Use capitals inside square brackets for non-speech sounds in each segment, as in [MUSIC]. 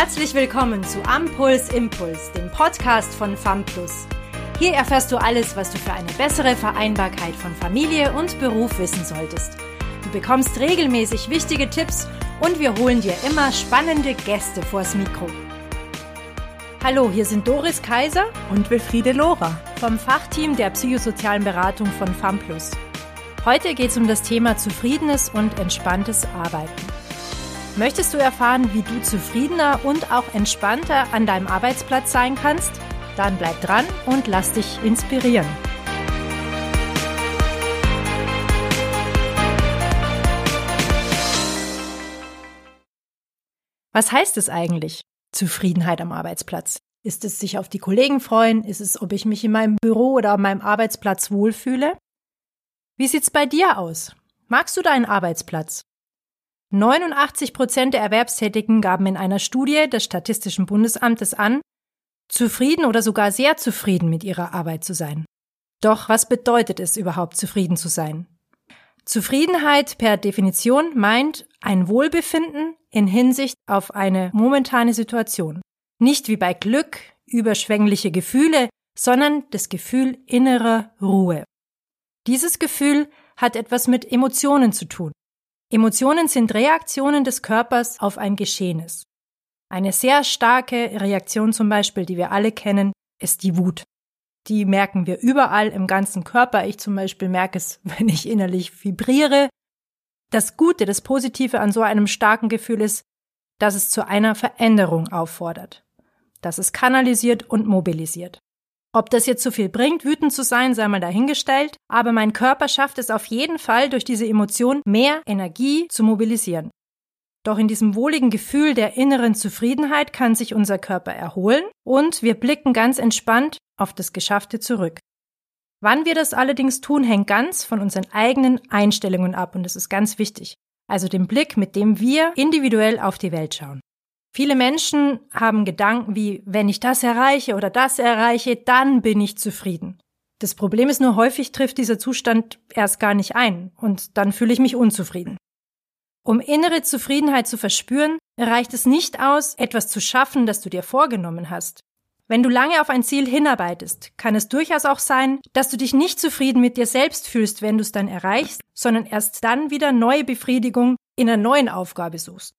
Herzlich willkommen zu Ampuls Impuls, dem Podcast von FAMPLUS. Hier erfährst du alles, was du für eine bessere Vereinbarkeit von Familie und Beruf wissen solltest. Du bekommst regelmäßig wichtige Tipps und wir holen dir immer spannende Gäste vors Mikro. Hallo, hier sind Doris Kaiser und Wilfriede Lohrer vom Fachteam der psychosozialen Beratung von FAMPLUS. Heute geht es um das Thema zufriedenes und entspanntes Arbeiten. Möchtest du erfahren, wie du zufriedener und auch entspannter an deinem Arbeitsplatz sein kannst? Dann bleib dran und lass dich inspirieren. Was heißt es eigentlich? Zufriedenheit am Arbeitsplatz. Ist es sich auf die Kollegen freuen? Ist es, ob ich mich in meinem Büro oder an meinem Arbeitsplatz wohlfühle? Wie sieht's bei dir aus? Magst du deinen Arbeitsplatz? 89 Prozent der Erwerbstätigen gaben in einer Studie des Statistischen Bundesamtes an, zufrieden oder sogar sehr zufrieden mit ihrer Arbeit zu sein. Doch was bedeutet es überhaupt, zufrieden zu sein? Zufriedenheit per Definition meint ein Wohlbefinden in Hinsicht auf eine momentane Situation. Nicht wie bei Glück, überschwängliche Gefühle, sondern das Gefühl innerer Ruhe. Dieses Gefühl hat etwas mit Emotionen zu tun. Emotionen sind Reaktionen des Körpers auf ein Geschehenes. Eine sehr starke Reaktion zum Beispiel, die wir alle kennen, ist die Wut. Die merken wir überall im ganzen Körper. Ich zum Beispiel merke es, [LAUGHS] wenn ich innerlich vibriere. Das Gute, das Positive an so einem starken Gefühl ist, dass es zu einer Veränderung auffordert, dass es kanalisiert und mobilisiert. Ob das jetzt so viel bringt, wütend zu sein, sei mal dahingestellt, aber mein Körper schafft es auf jeden Fall, durch diese Emotion mehr Energie zu mobilisieren. Doch in diesem wohligen Gefühl der inneren Zufriedenheit kann sich unser Körper erholen und wir blicken ganz entspannt auf das Geschaffte zurück. Wann wir das allerdings tun, hängt ganz von unseren eigenen Einstellungen ab und das ist ganz wichtig. Also dem Blick, mit dem wir individuell auf die Welt schauen. Viele Menschen haben Gedanken wie, wenn ich das erreiche oder das erreiche, dann bin ich zufrieden. Das Problem ist nur, häufig trifft dieser Zustand erst gar nicht ein und dann fühle ich mich unzufrieden. Um innere Zufriedenheit zu verspüren, reicht es nicht aus, etwas zu schaffen, das du dir vorgenommen hast. Wenn du lange auf ein Ziel hinarbeitest, kann es durchaus auch sein, dass du dich nicht zufrieden mit dir selbst fühlst, wenn du es dann erreichst, sondern erst dann wieder neue Befriedigung in einer neuen Aufgabe suchst.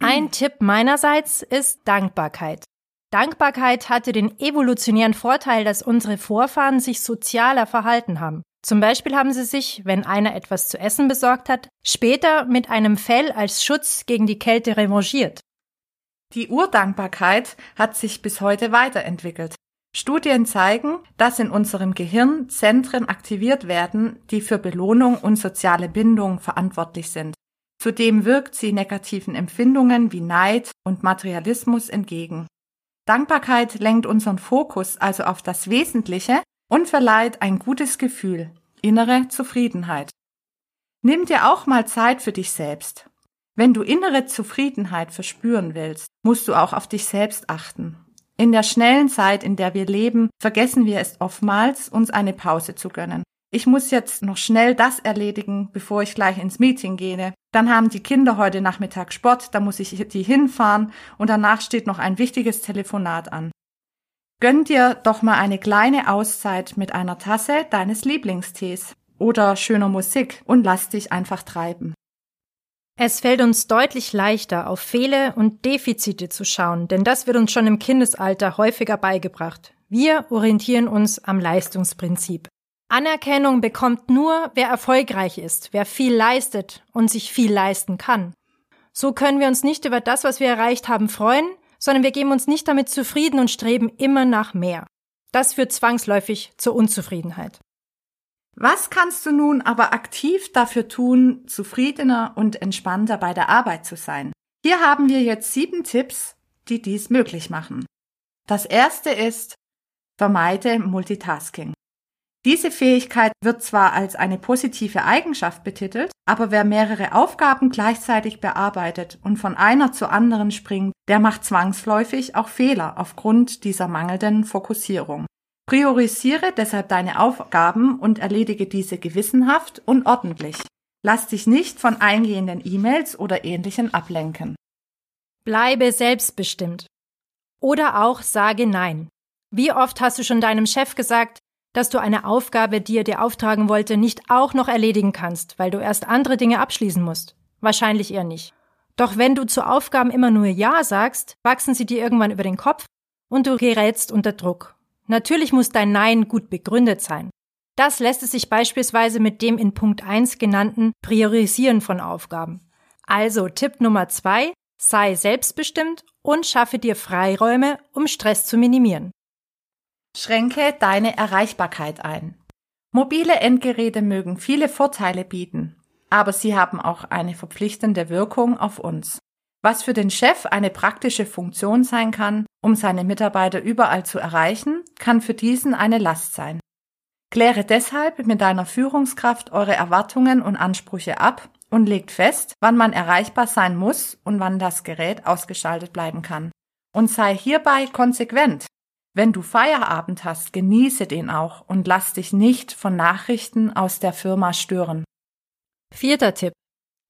Ein Tipp meinerseits ist Dankbarkeit. Dankbarkeit hatte den evolutionären Vorteil, dass unsere Vorfahren sich sozialer verhalten haben. Zum Beispiel haben sie sich, wenn einer etwas zu essen besorgt hat, später mit einem Fell als Schutz gegen die Kälte revanchiert. Die Urdankbarkeit hat sich bis heute weiterentwickelt. Studien zeigen, dass in unserem Gehirn Zentren aktiviert werden, die für Belohnung und soziale Bindung verantwortlich sind. Zudem wirkt sie negativen Empfindungen wie Neid und Materialismus entgegen. Dankbarkeit lenkt unseren Fokus also auf das Wesentliche und verleiht ein gutes Gefühl, innere Zufriedenheit. Nimm dir auch mal Zeit für dich selbst. Wenn du innere Zufriedenheit verspüren willst, musst du auch auf dich selbst achten. In der schnellen Zeit, in der wir leben, vergessen wir es oftmals, uns eine Pause zu gönnen ich muss jetzt noch schnell das erledigen, bevor ich gleich ins Meeting gehe. Dann haben die Kinder heute Nachmittag Sport, da muss ich die hinfahren und danach steht noch ein wichtiges Telefonat an. Gönn dir doch mal eine kleine Auszeit mit einer Tasse deines Lieblingstees oder schöner Musik und lass dich einfach treiben. Es fällt uns deutlich leichter, auf Fehle und Defizite zu schauen, denn das wird uns schon im Kindesalter häufiger beigebracht. Wir orientieren uns am Leistungsprinzip. Anerkennung bekommt nur, wer erfolgreich ist, wer viel leistet und sich viel leisten kann. So können wir uns nicht über das, was wir erreicht haben, freuen, sondern wir geben uns nicht damit zufrieden und streben immer nach mehr. Das führt zwangsläufig zur Unzufriedenheit. Was kannst du nun aber aktiv dafür tun, zufriedener und entspannter bei der Arbeit zu sein? Hier haben wir jetzt sieben Tipps, die dies möglich machen. Das erste ist, vermeide Multitasking. Diese Fähigkeit wird zwar als eine positive Eigenschaft betitelt, aber wer mehrere Aufgaben gleichzeitig bearbeitet und von einer zur anderen springt, der macht zwangsläufig auch Fehler aufgrund dieser mangelnden Fokussierung. Priorisiere deshalb deine Aufgaben und erledige diese gewissenhaft und ordentlich. Lass dich nicht von eingehenden E-Mails oder ähnlichen ablenken. Bleibe selbstbestimmt. Oder auch sage Nein. Wie oft hast du schon deinem Chef gesagt, dass du eine Aufgabe, die er dir auftragen wollte, nicht auch noch erledigen kannst, weil du erst andere Dinge abschließen musst? Wahrscheinlich eher nicht. Doch wenn du zu Aufgaben immer nur Ja sagst, wachsen sie dir irgendwann über den Kopf und du gerätst unter Druck. Natürlich muss dein Nein gut begründet sein. Das lässt es sich beispielsweise mit dem in Punkt 1 genannten Priorisieren von Aufgaben. Also Tipp Nummer 2, sei selbstbestimmt und schaffe dir Freiräume, um Stress zu minimieren. Schränke deine Erreichbarkeit ein. Mobile Endgeräte mögen viele Vorteile bieten, aber sie haben auch eine verpflichtende Wirkung auf uns. Was für den Chef eine praktische Funktion sein kann, um seine Mitarbeiter überall zu erreichen, kann für diesen eine Last sein. Kläre deshalb mit deiner Führungskraft eure Erwartungen und Ansprüche ab und legt fest, wann man erreichbar sein muss und wann das Gerät ausgeschaltet bleiben kann. Und sei hierbei konsequent. Wenn du Feierabend hast, genieße den auch und lass dich nicht von Nachrichten aus der Firma stören. Vierter Tipp.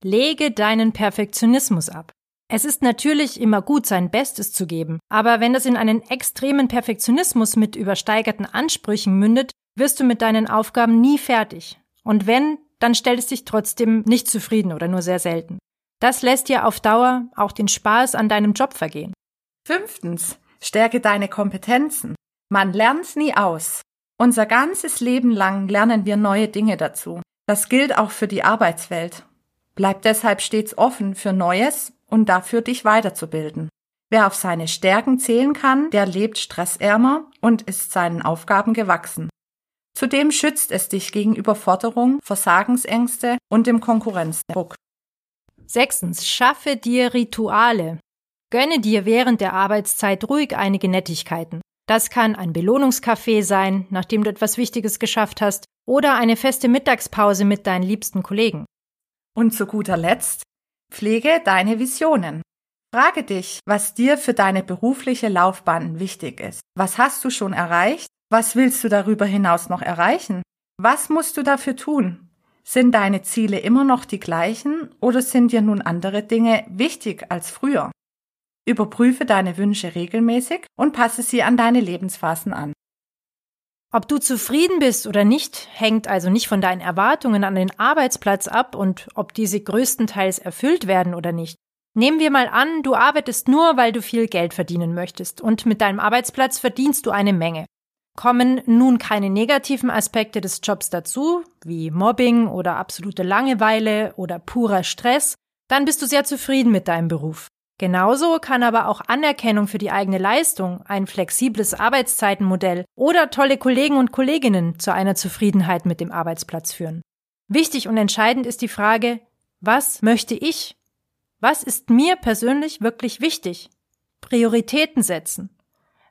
Lege deinen Perfektionismus ab. Es ist natürlich immer gut, sein Bestes zu geben, aber wenn das in einen extremen Perfektionismus mit übersteigerten Ansprüchen mündet, wirst du mit deinen Aufgaben nie fertig. Und wenn, dann stellt es dich trotzdem nicht zufrieden oder nur sehr selten. Das lässt dir auf Dauer auch den Spaß an deinem Job vergehen. Fünftens. Stärke deine Kompetenzen. Man lernt nie aus. Unser ganzes Leben lang lernen wir neue Dinge dazu. Das gilt auch für die Arbeitswelt. Bleib deshalb stets offen für Neues und dafür dich weiterzubilden. Wer auf seine Stärken zählen kann, der lebt stressärmer und ist seinen Aufgaben gewachsen. Zudem schützt es dich gegen Überforderung, Versagensängste und dem Konkurrenzdruck. Sechstens, schaffe dir Rituale. Gönne dir während der Arbeitszeit ruhig einige Nettigkeiten. Das kann ein Belohnungskaffee sein, nachdem du etwas Wichtiges geschafft hast, oder eine feste Mittagspause mit deinen liebsten Kollegen. Und zu guter Letzt, pflege deine Visionen. Frage dich, was dir für deine berufliche Laufbahn wichtig ist. Was hast du schon erreicht was willst du darüber hinaus noch erreichen? Was musst du dafür tun? Sind deine Ziele immer noch die gleichen oder sind dir nun andere Dinge wichtig als früher? Überprüfe deine Wünsche regelmäßig und passe sie an deine Lebensphasen an. Ob du zufrieden bist oder nicht, hängt also nicht von deinen Erwartungen an den Arbeitsplatz ab und ob diese größtenteils erfüllt werden oder nicht. Nehmen wir mal an, du arbeitest nur, weil du viel Geld verdienen möchtest und mit deinem Arbeitsplatz verdienst du eine Menge. Kommen nun keine negativen Aspekte des Jobs dazu, wie Mobbing oder absolute Langeweile oder purer Stress, dann bist du sehr zufrieden mit deinem Beruf. Genauso kann aber auch Anerkennung für die eigene Leistung, ein flexibles Arbeitszeitenmodell oder tolle Kollegen und Kolleginnen zu einer Zufriedenheit mit dem Arbeitsplatz führen. Wichtig und entscheidend ist die Frage, was möchte ich? Was ist mir persönlich wirklich wichtig? Prioritäten setzen.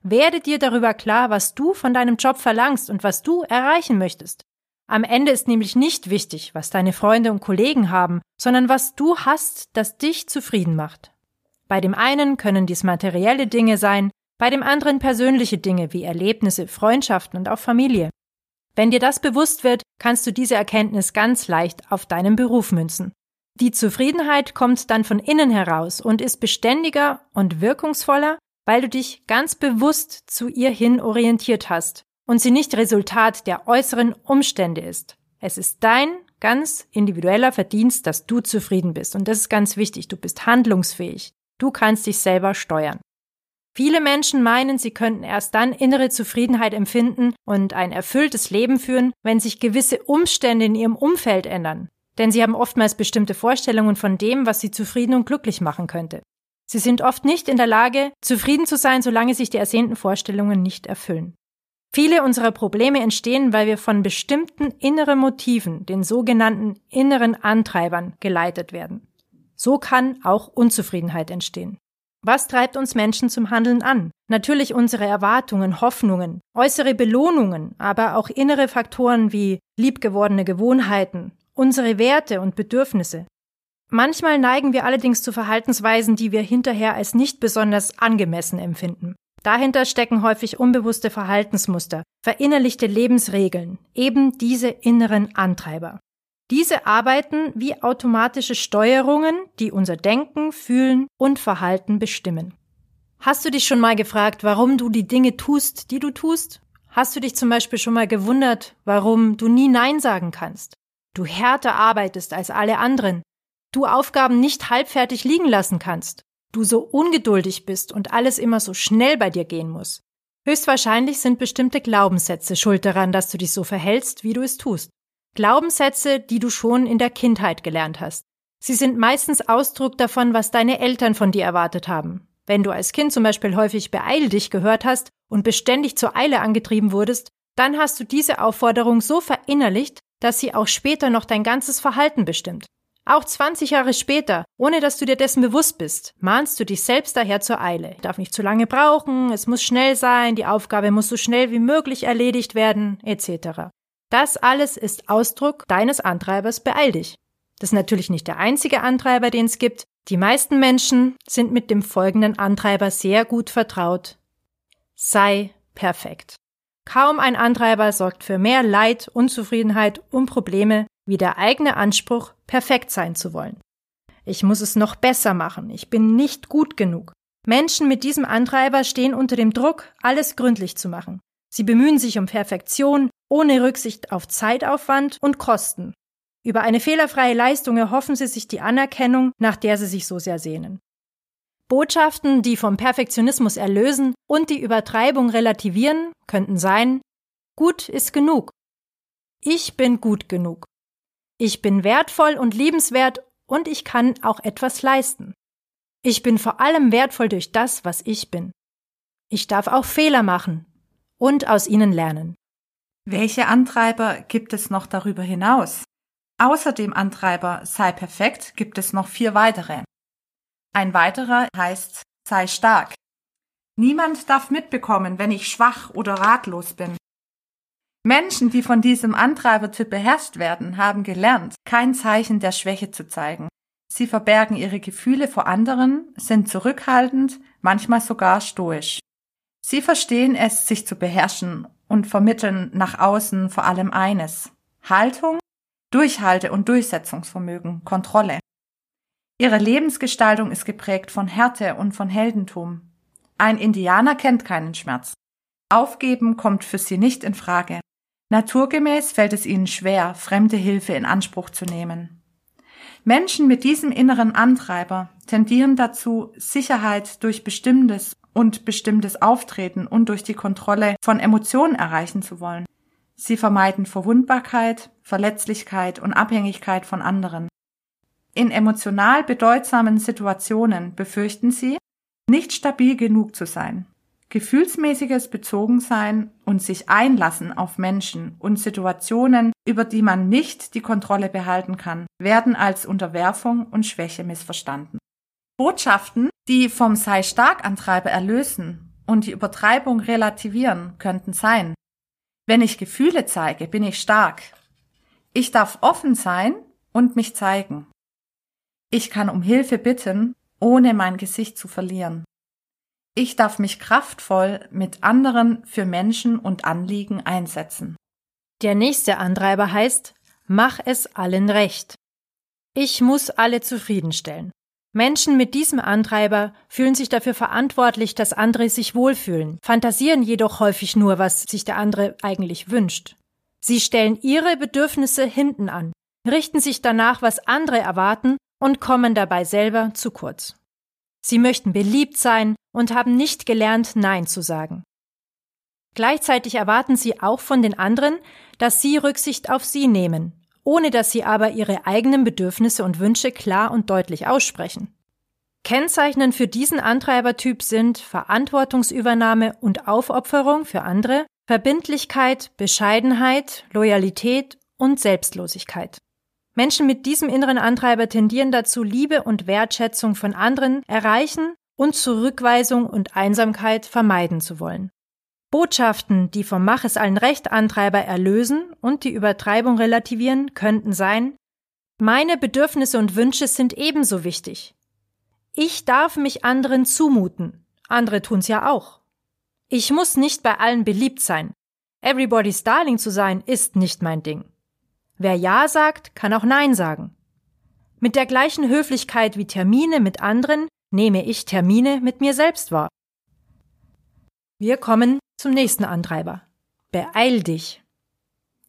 Werde dir darüber klar, was du von deinem Job verlangst und was du erreichen möchtest. Am Ende ist nämlich nicht wichtig, was deine Freunde und Kollegen haben, sondern was du hast, das dich zufrieden macht. Bei dem einen können dies materielle Dinge sein, bei dem anderen persönliche Dinge wie Erlebnisse, Freundschaften und auch Familie. Wenn dir das bewusst wird, kannst du diese Erkenntnis ganz leicht auf deinen Beruf münzen. Die Zufriedenheit kommt dann von innen heraus und ist beständiger und wirkungsvoller, weil du dich ganz bewusst zu ihr hin orientiert hast und sie nicht Resultat der äußeren Umstände ist. Es ist dein ganz individueller Verdienst, dass du zufrieden bist. Und das ist ganz wichtig. Du bist handlungsfähig. Du kannst dich selber steuern. Viele Menschen meinen, sie könnten erst dann innere Zufriedenheit empfinden und ein erfülltes Leben führen, wenn sich gewisse Umstände in ihrem Umfeld ändern. Denn sie haben oftmals bestimmte Vorstellungen von dem, was sie zufrieden und glücklich machen könnte. Sie sind oft nicht in der Lage, zufrieden zu sein, solange sich die ersehnten Vorstellungen nicht erfüllen. Viele unserer Probleme entstehen, weil wir von bestimmten inneren Motiven, den sogenannten inneren Antreibern, geleitet werden. So kann auch Unzufriedenheit entstehen. Was treibt uns Menschen zum Handeln an? Natürlich unsere Erwartungen, Hoffnungen, äußere Belohnungen, aber auch innere Faktoren wie liebgewordene Gewohnheiten, unsere Werte und Bedürfnisse, Manchmal neigen wir allerdings zu Verhaltensweisen, die wir hinterher als nicht besonders angemessen empfinden. Dahinter stecken häufig unbewusste Verhaltensmuster, verinnerlichte Lebensregeln, eben diese inneren Antreiber. Diese arbeiten wie automatische Steuerungen, die unser Denken, Fühlen und Verhalten bestimmen. Hast du dich schon mal gefragt, warum du die Dinge tust, die du tust? Hast du dich zum Beispiel schon mal gewundert, warum du nie Nein sagen kannst? Du härter arbeitest als alle anderen, du Aufgaben nicht halbfertig liegen lassen kannst, du so ungeduldig bist und alles immer so schnell bei dir gehen muss. Höchstwahrscheinlich sind bestimmte Glaubenssätze schuld daran, dass du dich so verhältst, wie du es tust. Glaubenssätze, die du schon in der Kindheit gelernt hast. Sie sind meistens Ausdruck davon, was deine Eltern von dir erwartet haben. Wenn du als Kind zum Beispiel häufig beeil dich gehört hast und beständig zur Eile angetrieben wurdest, dann hast du diese Aufforderung so verinnerlicht, dass sie auch später noch dein ganzes Verhalten bestimmt. Auch 20 Jahre später, ohne dass du dir dessen bewusst bist, mahnst du dich selbst daher zur Eile. Ich darf nicht zu lange brauchen, es muss schnell sein, die Aufgabe muss so schnell wie möglich erledigt werden, etc. Das alles ist Ausdruck deines Antreibers beeil dich. Das ist natürlich nicht der einzige Antreiber, den es gibt. Die meisten Menschen sind mit dem folgenden Antreiber sehr gut vertraut. Sei perfekt. Kaum ein Antreiber sorgt für mehr Leid, Unzufriedenheit und Probleme wie der eigene Anspruch, perfekt sein zu wollen. Ich muss es noch besser machen, ich bin nicht gut genug. Menschen mit diesem Antreiber stehen unter dem Druck, alles gründlich zu machen. Sie bemühen sich um Perfektion, ohne Rücksicht auf Zeitaufwand und Kosten. Über eine fehlerfreie Leistung erhoffen sie sich die Anerkennung, nach der sie sich so sehr sehnen. Botschaften, die vom Perfektionismus erlösen und die Übertreibung relativieren, könnten sein Gut ist genug. Ich bin gut genug. Ich bin wertvoll und liebenswert und ich kann auch etwas leisten. Ich bin vor allem wertvoll durch das, was ich bin. Ich darf auch Fehler machen und aus ihnen lernen. Welche Antreiber gibt es noch darüber hinaus? Außer dem Antreiber sei perfekt gibt es noch vier weitere. Ein weiterer heißt sei stark. Niemand darf mitbekommen, wenn ich schwach oder ratlos bin. Menschen, die von diesem Antreibertyp beherrscht werden, haben gelernt, kein Zeichen der Schwäche zu zeigen. Sie verbergen ihre Gefühle vor anderen, sind zurückhaltend, manchmal sogar stoisch. Sie verstehen es, sich zu beherrschen und vermitteln nach außen vor allem eines Haltung, Durchhalte- und Durchsetzungsvermögen, Kontrolle. Ihre Lebensgestaltung ist geprägt von Härte und von Heldentum. Ein Indianer kennt keinen Schmerz. Aufgeben kommt für sie nicht in Frage. Naturgemäß fällt es ihnen schwer, fremde Hilfe in Anspruch zu nehmen. Menschen mit diesem inneren Antreiber tendieren dazu, Sicherheit durch bestimmtes und bestimmtes Auftreten und durch die Kontrolle von Emotionen erreichen zu wollen. Sie vermeiden Verwundbarkeit, Verletzlichkeit und Abhängigkeit von anderen. In emotional bedeutsamen Situationen befürchten sie, nicht stabil genug zu sein. Gefühlsmäßiges Bezogensein und sich einlassen auf Menschen und Situationen, über die man nicht die Kontrolle behalten kann, werden als Unterwerfung und Schwäche missverstanden. Botschaften, die vom Sei stark Antreiber erlösen und die Übertreibung relativieren, könnten sein. Wenn ich Gefühle zeige, bin ich stark. Ich darf offen sein und mich zeigen. Ich kann um Hilfe bitten, ohne mein Gesicht zu verlieren. Ich darf mich kraftvoll mit anderen für Menschen und Anliegen einsetzen. Der nächste Antreiber heißt, mach es allen recht. Ich muss alle zufriedenstellen. Menschen mit diesem Antreiber fühlen sich dafür verantwortlich, dass andere sich wohlfühlen, fantasieren jedoch häufig nur, was sich der andere eigentlich wünscht. Sie stellen ihre Bedürfnisse hinten an, richten sich danach, was andere erwarten und kommen dabei selber zu kurz. Sie möchten beliebt sein und haben nicht gelernt, Nein zu sagen. Gleichzeitig erwarten sie auch von den anderen, dass sie Rücksicht auf sie nehmen, ohne dass sie aber ihre eigenen Bedürfnisse und Wünsche klar und deutlich aussprechen. Kennzeichnend für diesen Antreibertyp sind Verantwortungsübernahme und Aufopferung für andere, Verbindlichkeit, Bescheidenheit, Loyalität und Selbstlosigkeit. Menschen mit diesem inneren Antreiber tendieren dazu, Liebe und Wertschätzung von anderen erreichen und Zurückweisung und Einsamkeit vermeiden zu wollen. Botschaften, die vom Mach es allen Recht Antreiber erlösen und die Übertreibung relativieren, könnten sein Meine Bedürfnisse und Wünsche sind ebenso wichtig. Ich darf mich anderen zumuten. Andere tun's ja auch. Ich muss nicht bei allen beliebt sein. Everybody's Darling zu sein ist nicht mein Ding. Wer Ja sagt, kann auch Nein sagen. Mit der gleichen Höflichkeit wie Termine mit anderen nehme ich Termine mit mir selbst wahr. Wir kommen zum nächsten Antreiber. Beeil dich.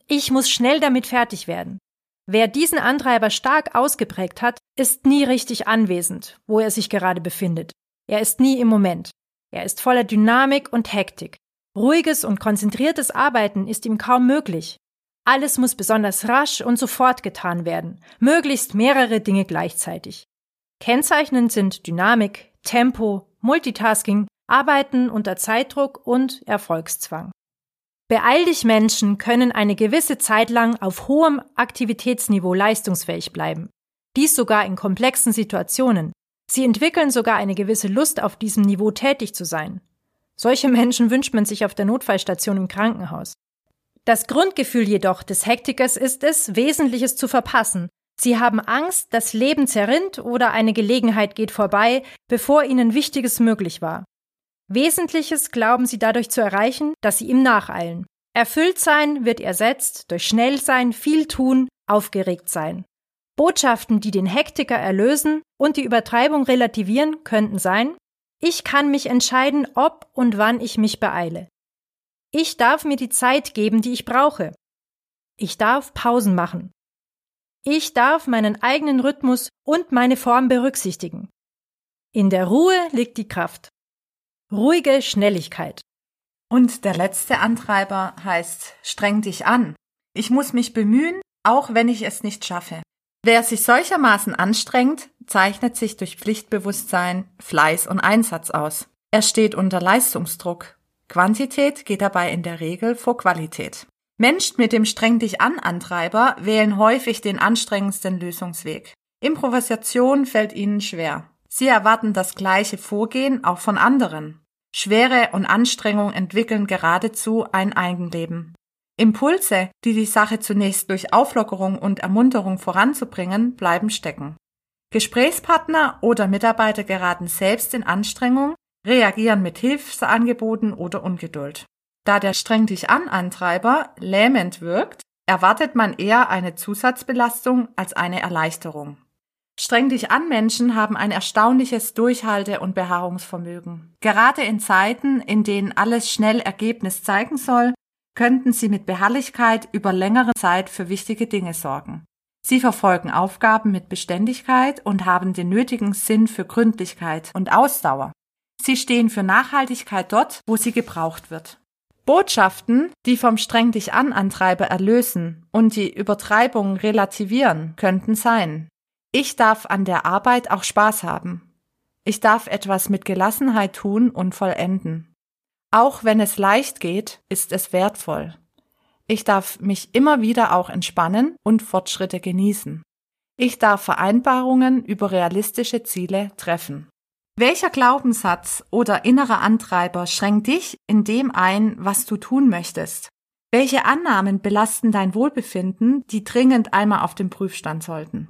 Ich muss schnell damit fertig werden. Wer diesen Antreiber stark ausgeprägt hat, ist nie richtig anwesend, wo er sich gerade befindet. Er ist nie im Moment. Er ist voller Dynamik und Hektik. Ruhiges und konzentriertes Arbeiten ist ihm kaum möglich. Alles muss besonders rasch und sofort getan werden, möglichst mehrere Dinge gleichzeitig. Kennzeichnend sind Dynamik, Tempo, Multitasking, Arbeiten unter Zeitdruck und Erfolgszwang. Beeil dich Menschen können eine gewisse Zeit lang auf hohem Aktivitätsniveau leistungsfähig bleiben. Dies sogar in komplexen Situationen. Sie entwickeln sogar eine gewisse Lust auf diesem Niveau tätig zu sein. Solche Menschen wünscht man sich auf der Notfallstation im Krankenhaus. Das Grundgefühl jedoch des Hektikers ist es, Wesentliches zu verpassen. Sie haben Angst, das Leben zerrinnt oder eine Gelegenheit geht vorbei, bevor ihnen Wichtiges möglich war. Wesentliches glauben sie dadurch zu erreichen, dass sie ihm nacheilen. Erfüllt sein wird ersetzt durch schnell sein, viel tun, aufgeregt sein. Botschaften, die den Hektiker erlösen und die Übertreibung relativieren, könnten sein, ich kann mich entscheiden, ob und wann ich mich beeile. Ich darf mir die Zeit geben, die ich brauche. Ich darf Pausen machen. Ich darf meinen eigenen Rhythmus und meine Form berücksichtigen. In der Ruhe liegt die Kraft. Ruhige Schnelligkeit. Und der letzte Antreiber heißt streng dich an. Ich muss mich bemühen, auch wenn ich es nicht schaffe. Wer sich solchermaßen anstrengt, zeichnet sich durch Pflichtbewusstsein, Fleiß und Einsatz aus. Er steht unter Leistungsdruck. Quantität geht dabei in der Regel vor Qualität. Menschen mit dem Streng dich an Antreiber wählen häufig den anstrengendsten Lösungsweg. Improvisation fällt ihnen schwer. Sie erwarten das gleiche Vorgehen auch von anderen. Schwere und Anstrengung entwickeln geradezu ein Eigenleben. Impulse, die die Sache zunächst durch Auflockerung und Ermunterung voranzubringen, bleiben stecken. Gesprächspartner oder Mitarbeiter geraten selbst in Anstrengung, reagieren mit Hilfsangeboten oder Ungeduld. Da der Streng dich an Antreiber lähmend wirkt, erwartet man eher eine Zusatzbelastung als eine Erleichterung. Streng dich an Menschen haben ein erstaunliches Durchhalte- und Beharrungsvermögen. Gerade in Zeiten, in denen alles schnell Ergebnis zeigen soll, könnten sie mit Beharrlichkeit über längere Zeit für wichtige Dinge sorgen. Sie verfolgen Aufgaben mit Beständigkeit und haben den nötigen Sinn für Gründlichkeit und Ausdauer. Sie stehen für Nachhaltigkeit dort, wo sie gebraucht wird. Botschaften, die vom Streng dich an Antreiber erlösen und die Übertreibung relativieren, könnten sein. Ich darf an der Arbeit auch Spaß haben. Ich darf etwas mit Gelassenheit tun und vollenden. Auch wenn es leicht geht, ist es wertvoll. Ich darf mich immer wieder auch entspannen und Fortschritte genießen. Ich darf Vereinbarungen über realistische Ziele treffen. Welcher Glaubenssatz oder innerer Antreiber schränkt dich in dem ein, was du tun möchtest? Welche Annahmen belasten dein Wohlbefinden, die dringend einmal auf den Prüfstand sollten?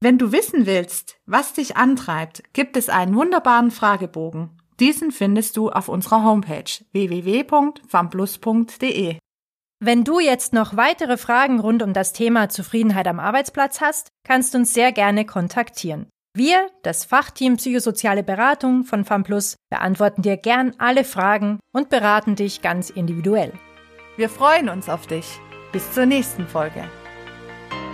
Wenn du wissen willst, was dich antreibt, gibt es einen wunderbaren Fragebogen. Diesen findest du auf unserer Homepage www.famplus.de. Wenn du jetzt noch weitere Fragen rund um das Thema Zufriedenheit am Arbeitsplatz hast, kannst du uns sehr gerne kontaktieren. Wir, das Fachteam Psychosoziale Beratung von FAMPLUS, beantworten dir gern alle Fragen und beraten dich ganz individuell. Wir freuen uns auf dich. Bis zur nächsten Folge.